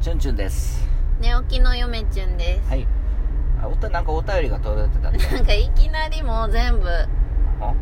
チュンチュンです。寝起きの嫁ちゅんです、はい。あおたなんかお便りが届いてた なんかいきなりもう全部あ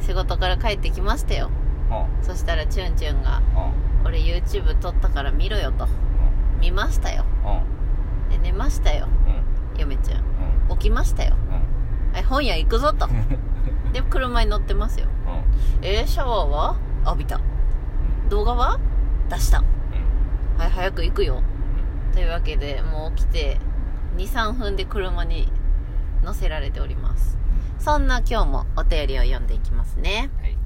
仕事から帰ってきましたよ。あ。そしたらチュンチュンがあ「俺 YouTube 撮ったから見ろよ」と「見ましたよ。あ」で寝ましたよ。うん。嫁ちゃんうん。起きましたよ。本屋行くぞと。う んで車に乗ってますよ。えー、シャワーは？浴びた。動画は？出したはい早く行くよ。というわけでもう起きて23分で車に乗せられております。そんな今日もお便りを読んでいきますね。はい。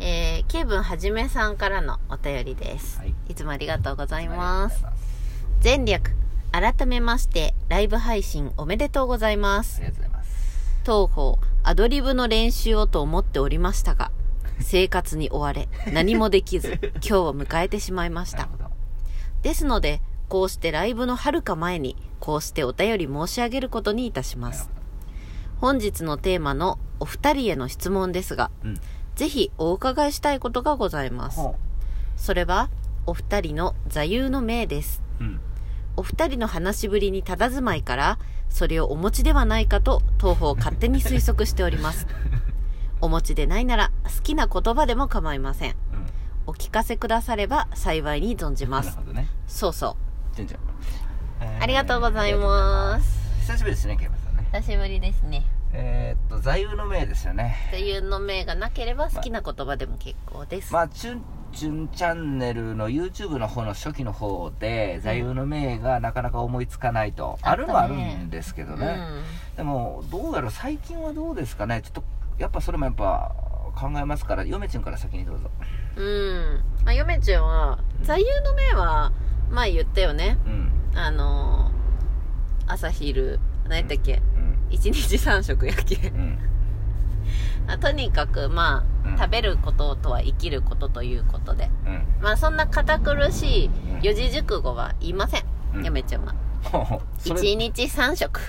えー、ケイブンはじめさんからのお便りです、はい。い、つもありがとうございます。前略改めましてライブ配信おめでとうございます。ありがとうございます。当方アドリブの練習をと思っておりましたが生活に追われ何もできず 今日を迎えてしまいましたですのでこうしてライブの遥か前にこうしてお便り申し上げることにいたします。本日のテーマのお二人への質問ですがうん。ぜひお伺いしたいことがございます。ほそれはお二人の座右の銘です。ううん。お二人の話しぶりに佇まいからそれをお持ちではないかと当方勝手に推測しております。お持ちでないなら好きな言葉でも構いません。うん。お聞かせくだされば幸いに存じます。ねそうそう。チュンチュンえーありがとうございます。久しぶりですねケイブさんね。久しぶりですね。えーっと座右の銘ですよね。座右の銘がなければ好きな言葉でも結構です、まあチュンチュンチャンネルの YouTube の方の初期の方で座右の銘がなかなか思いつかないと、うんあるのはあるんですけどうね、ん。でもどうやら最近はどうですかね。ちょっとやっぱそれもやっぱ考えますから嫁ちゃんから先にどうぞ。うん。まあ嫁ちゃんは座右の銘は前言ったよね。うん。あのー朝昼何やったっけ？うん。一日三食やっけ？うん。あとにかくまあ、うん。食べることとは生きることということで。うん。まあそんな堅苦しい四字熟語は言いません、うん。嫁ちゃんは。ほう。ほうそれ。一日三食。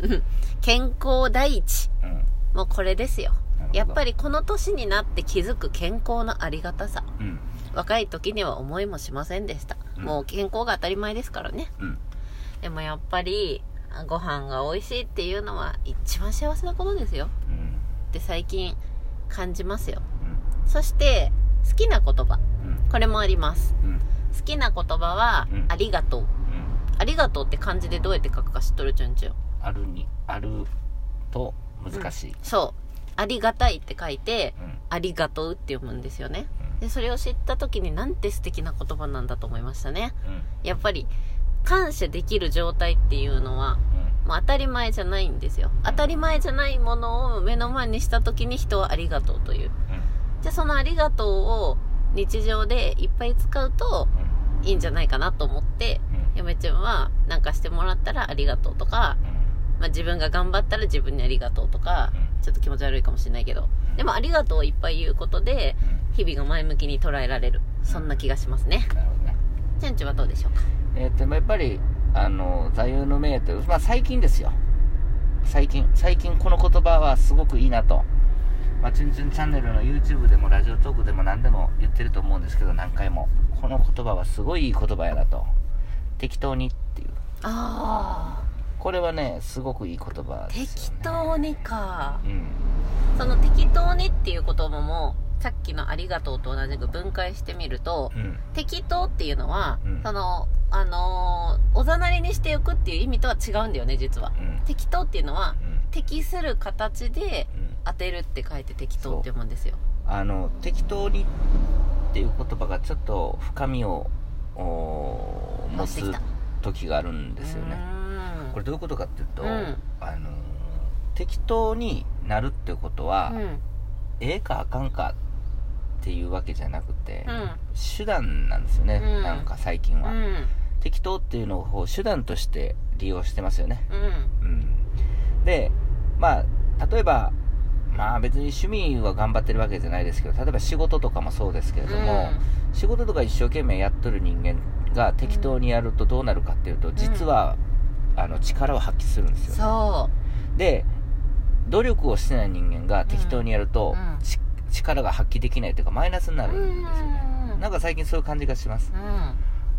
健康第一。うん。もうこれですよ。やっぱりこの年になって気づく健康のありがたさ。うん若い時には思いもしませんでした、うん。もう健康が当たり前ですからね。うん。でもやっぱりあご飯が美味しいっていうのは一番幸せなことですよ。うん。って最近感じますよ。うん。そして好きな言葉。うん。これもあります。うん。好きな言葉は、うん。ありがとう。うん。ありがとうって漢字でどうやって書くか知っとるちゅんちゅんあるにあると難しい。そうありがたいって書いてうん。ありがとうって読むんですよね。うん。でそれを知った時になんて素敵な言葉なんだと思いましたね。うん。やっぱり感謝できる状態っていうのはもう当たり前じゃないんですよ。当たり前じゃないものを目の前にした時に人はありがとうという。じゃあそのありがとうを日常でいっぱい使うといいんじゃないかなと思って嫁ちゃんは何かしてもらったらありがとうとか、まあ、自分が頑張ったら自分にありがとうとかちょっと気持ち悪いかもしれないけど。でもありがとうをいっぱい言うことで日々が前向きに捉えられる。そんな気がしますね。なるほどね。ちゃんちゅんはどうでしょうか？えー、とやっぱりあの座右の銘というまあ最近ですよ。最近。最近この言葉はすごくいいなと。まあ、チュンチュンチャンネルの YouTube でもラジオトークでも何でも言ってると思うんですけど何回も。この言葉はすごいいい言葉やなと。適当にっていう。あこれはねすごくいい言葉あですよ、ね、適当にか。うん。その適当にっていう言葉もさっきのありがとうと同じく分解してみるとうん。適当っていうのは、うん。そのあのーおざなりにしておくっていう意味とは違うんだよね実は。うん。適当っていうのはうん。適する形でうん。当てるって書いて適当って読むんですよ。あの適当にっていう言葉がちょっと深みをお持つ時があるんですよねこれどういうことかっていうと、うん。あの適当になるってことは、うん。ええかあかんかっていうわけじゃなくて、うん。手段なんですよね、うん。なんか最近は、うん。適当っていうのを手段として利用してますよね。うん。うん。でまあ例えばまあ別に趣味は頑張ってるわけじゃないですけど例えば仕事とかもそうですけれども、仕事とか一生懸命やっとる人間が適当にやるとどうなるかっていうと実は、あの力を発揮するんですよ、ね、そで努力をしてない人間が適当にやると、うん。ち力が発揮できないというかマイナスになうるんですよね。うんなんか最近そういう感じがします。うん。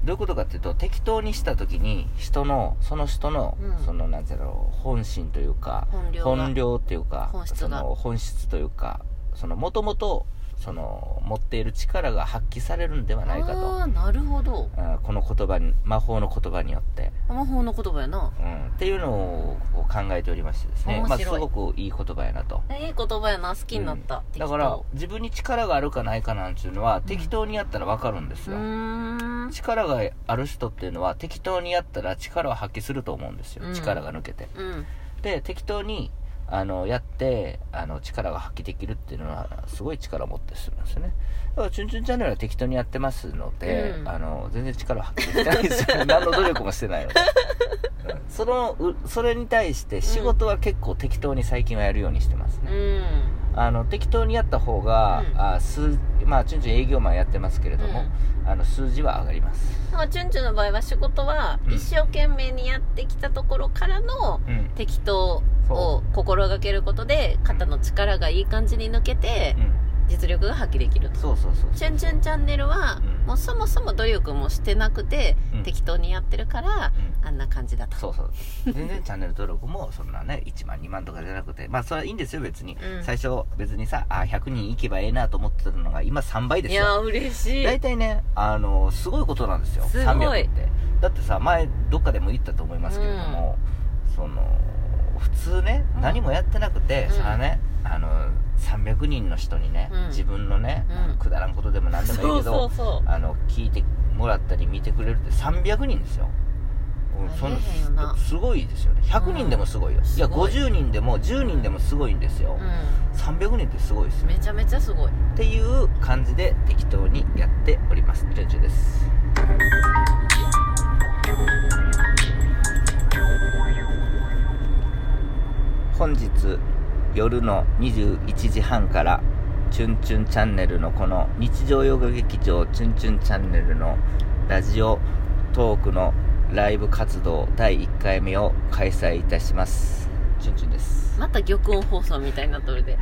どういうことかっていうと適当にした時に人のその人の、うん。そのなんていうの本心というか本領っていうか本質が。その本質というかそのもともとその持っている力が発揮されるんではないかと。ああなるほど。うんこの言葉に魔法の言葉によって、魔法の言葉やな。うん、っていうのを考えておりましてですね、まあ、面白い。すごくいい言葉やなと。えいい言葉やな。好きになった、うん。だから自分に力があるかないかなんていうのは、適当にやったら分かるんですうよ、力がある人っていうのは適当にやったら力を発揮すると思うんですよ、うん。力が抜けて。うん。で適当にあのやってあの力が発揮できるっていうのはすごい力を持ってするんですよね。だからチュンチュンチャンネルは適当にやってますので、うん。あの全然力を発揮できてないですよ。何の努力もしてない ので、うんそのうそれに対して仕事は結構適当に最近はやるようにしてますね、うん。あの適当にやった方が、うん。あ数まあチュンチュン営業マンやってますけれども、あの数字は上がります、まあチュンチュンの場合は仕事はうん。一生懸命にやってきたところからのうん。適当そを心がけることで肩の力がいい感じに抜けてうん、実力が発揮できると。そうそうそうチュンチュンチャンネルはうん。もうそもそも努力もしてなくてうん。適当にやってるからうん。あんな感じだと。そうそう。全然チャンネル登録もそんなね1万2万とかじゃなくてまあそれはいいんですよ別に、うん。最初別にさあ100人いけばええなと思ってたのが今3倍ですよ。いやー嬉しい。大体ねあのすごいことなんですよ。すごい。300って。だってさ前どっかでも言ったと思いますけれども、その普通ねうん。何もやってなくて、うん。そねあの300人の人にね、うん。自分のね、うん。くだらんことでも何でもいいけどそうそうそう。あの聞いてもらったり見てくれるって300人ですよすごいですよね。100人でもすごいよ、いやすごい。50人でも10人でもすごいんですよ、う300人ってすごいですよ。んめちゃめちゃすごい。っていう感じで適当にやっております。チュンチュンです。本日夜の21時半からチュンチュンチャンネルのこの日常洋画劇場チュンチュンチャンネルのラジオトークのライブ活動第1回目を開催いたします。チュンチュンです。また玉音放送みたいになっとるで。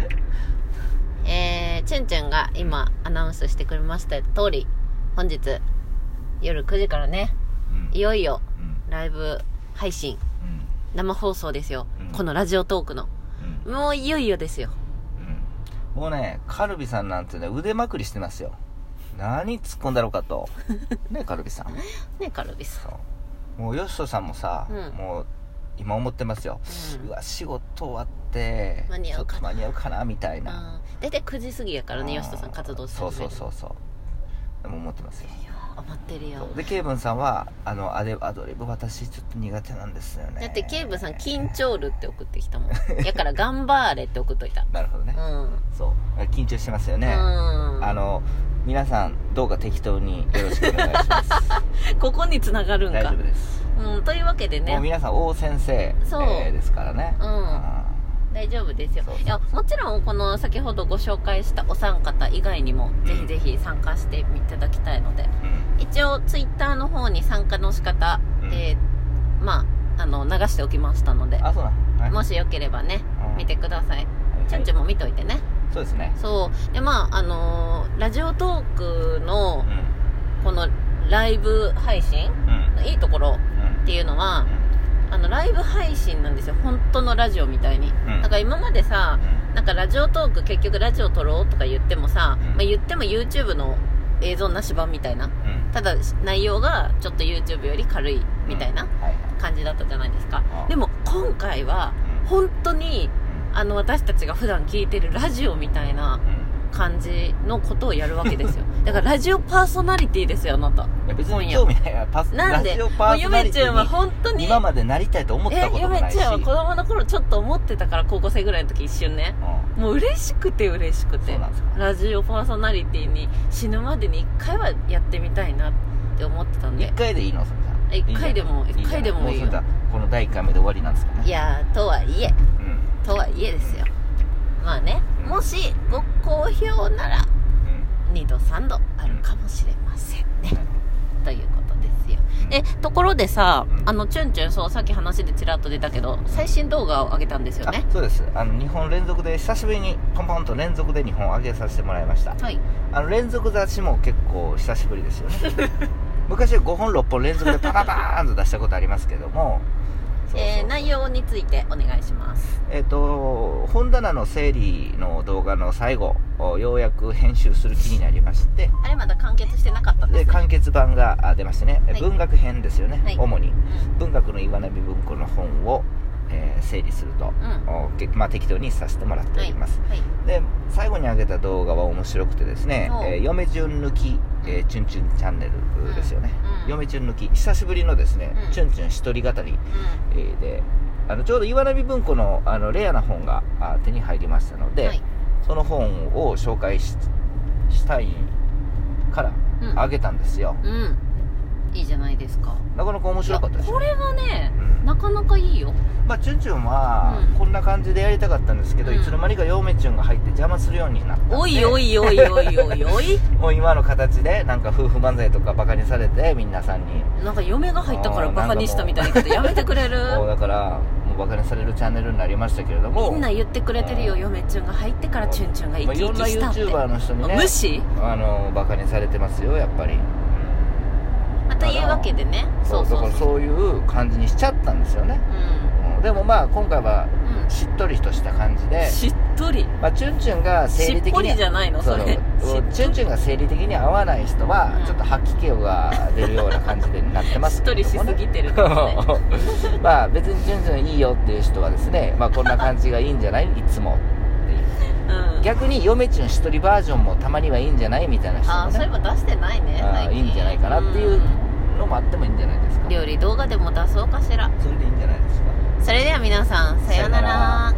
えー、チュンチュンが今アナウンスしてくれました通り本日夜9時からね。うん。いよいようん。ライブ配信。うん。生放送ですよ、うん。このラジオトークの。うん。もういよいよですよ。うん。もうね、カルビさんなんてね、腕まくりしてますよ。何突っ込んだろうかと。ね、カルビさん。ねカルビスそう。もう、ヨシトさんもさ、うんもう、今思ってますよ。うわ、仕事終わって、間に合うかなちょっと間に合うかな、みたいな。うん大体9時過ぎやからね吉田さん活動してそうそうそうそう。でも思ってますよ。余ってるよで、ケイブンさんは、あの、アドアドリブ私ちょっと苦手なんですよね。だってケイブさん緊張るって送ってきたもん やから頑張れって送っといたなるほどねう。んそう。緊張してますよね。うんあの、皆さん、どうか適当によろしくお願いします。ここに繋がるんか。大丈夫です。うんというわけでもうね皆さん大先生、そう。えーですからね。うん。大丈夫ですよ。いやもちろんこの先ほどご紹介したお三方以外にも、ん。ぜひぜひ参加していただきたいので。うん。一応ツイッターの方に参加の仕方、うん。えーまああの流しておきましたので。あ、そうなん。はい。もしよければねうん。見てください。はいちゃんちゃんも見といてねそうですね。そう。でまああのーラジオトークのうん。このライブ配信？うん。のいいところうん。っていうのはあのライブ配信なんですよ。本当のラジオみたいに、うん。だから今までさなんかラジオトーク結局ラジオ撮ろうとか言ってもさ、うん。まあ、言っても YouTube の映像なし版みたいな。うん。うん。ただ内容がちょっと YouTube より軽いみたいな。感じだったじゃないですか。あ。でも今回はうん。本当にあの私たちが普段聞いてるラジオみたいなうん。感じのことをやるわけですよ。だからラジオパーソナリティですよあなた。いや別に興味ない。わパスなんで？ラジオパもうーソナリテゆめちゃんはィ本当にに今までなりたいと思っえたことゆめもないし。ちゃんは子供の頃ちょっと思ってたから高校生ぐらいの時一瞬ね。うん。もう嬉しくて嬉しくて。ラジオパーソナリティに死ぬまでに1回はやってみたいなって思ってたんで。一回でいいの？それじゃあ。一回でもいいじゃん。一回でもいいよ。この第一回目で終わりなんですかね。いやーとはいえ。うん。とはいえですよ。まあねうん。もしご好評ならうん。2度3度あるかもしれませんね、ということですよ。うん。えところでさうん。あのチュンチュンそうさっき話でちらっと出たけど最新動画を上げたんですよね。あそうです。あの2本連続で久しぶりにポンポンと連続で2本上げさせてもらいました。はい。あの連続雑誌も結構久しぶりですよね。昔は5本6本連続でパパパーンと出したことありますけどもそうえー、内容についてお願いします。えっ、ー、と本棚の整理の動画の最後ようやく編集する気になりまして。あれまだ完結してなかったんです、ね、で完結版が出ましてね、はい、文学編ですよね、はい、主に、文学の岩波文庫の本をえー、整理すると、うん、まあ、適当にさせてもらっております、はいはい、で最後に上げた動画は面白くてですね「えー、嫁順抜き、えー、チュンチュンチャンネル」ですよね、うん、嫁順抜き久しぶりのですね、うん、チュンチュン一人語り、えー、であのちょうど岩波文庫のあのレアな本があ手に入りましたので、はい、その本を紹介したいからあげたんですよ、うんいいじゃないですか。なかなか面白かったですこれがね、うん、なかなかいいよ。まあチュンチュンはこんな感じでやりたかったんですけど、うん、いつの間にか陽明チュンが入って邪魔するようになったおいおいおいおいおいおい。もう今の形でなんか夫婦漫才とかバカにされて皆さんに。なんか嫁が入ったからバカにしたみたいなことやめてくれる？そうだからもうバカにされるチャンネルになりましたけれども。みんな言ってくれてるよ嫁チュンが入ってからチュンチュンが生き生きしたって、まあ、いろんな YouTuber の人にね無視？あのバカにされてますよやっぱりというわけでねそうそうそう。そういう感じにしちゃったんですよね、うん、でもまあ今回はしっとりとした感じで、しっとり。まあチュンチュンが生理的にじゃないのそれ。チュンチュンが生理的に合わない人は、ちょっと吐き気が出るような感じでなってますね、しっとりしすぎてる、ね、まあ別にチュンチュンいいよっていう人はですねまあこんな感じがいいんじゃないいつもう。ん、逆に嫁ちの一人バージョンもたまにはいいんじゃないみたいな人も、ね、あそういえば出してないねあいいんじゃないかなっていうのもあってもいいんじゃないですか料理動画でも出そうかしら。それでいいんじゃないですか。それでは皆さんさようなら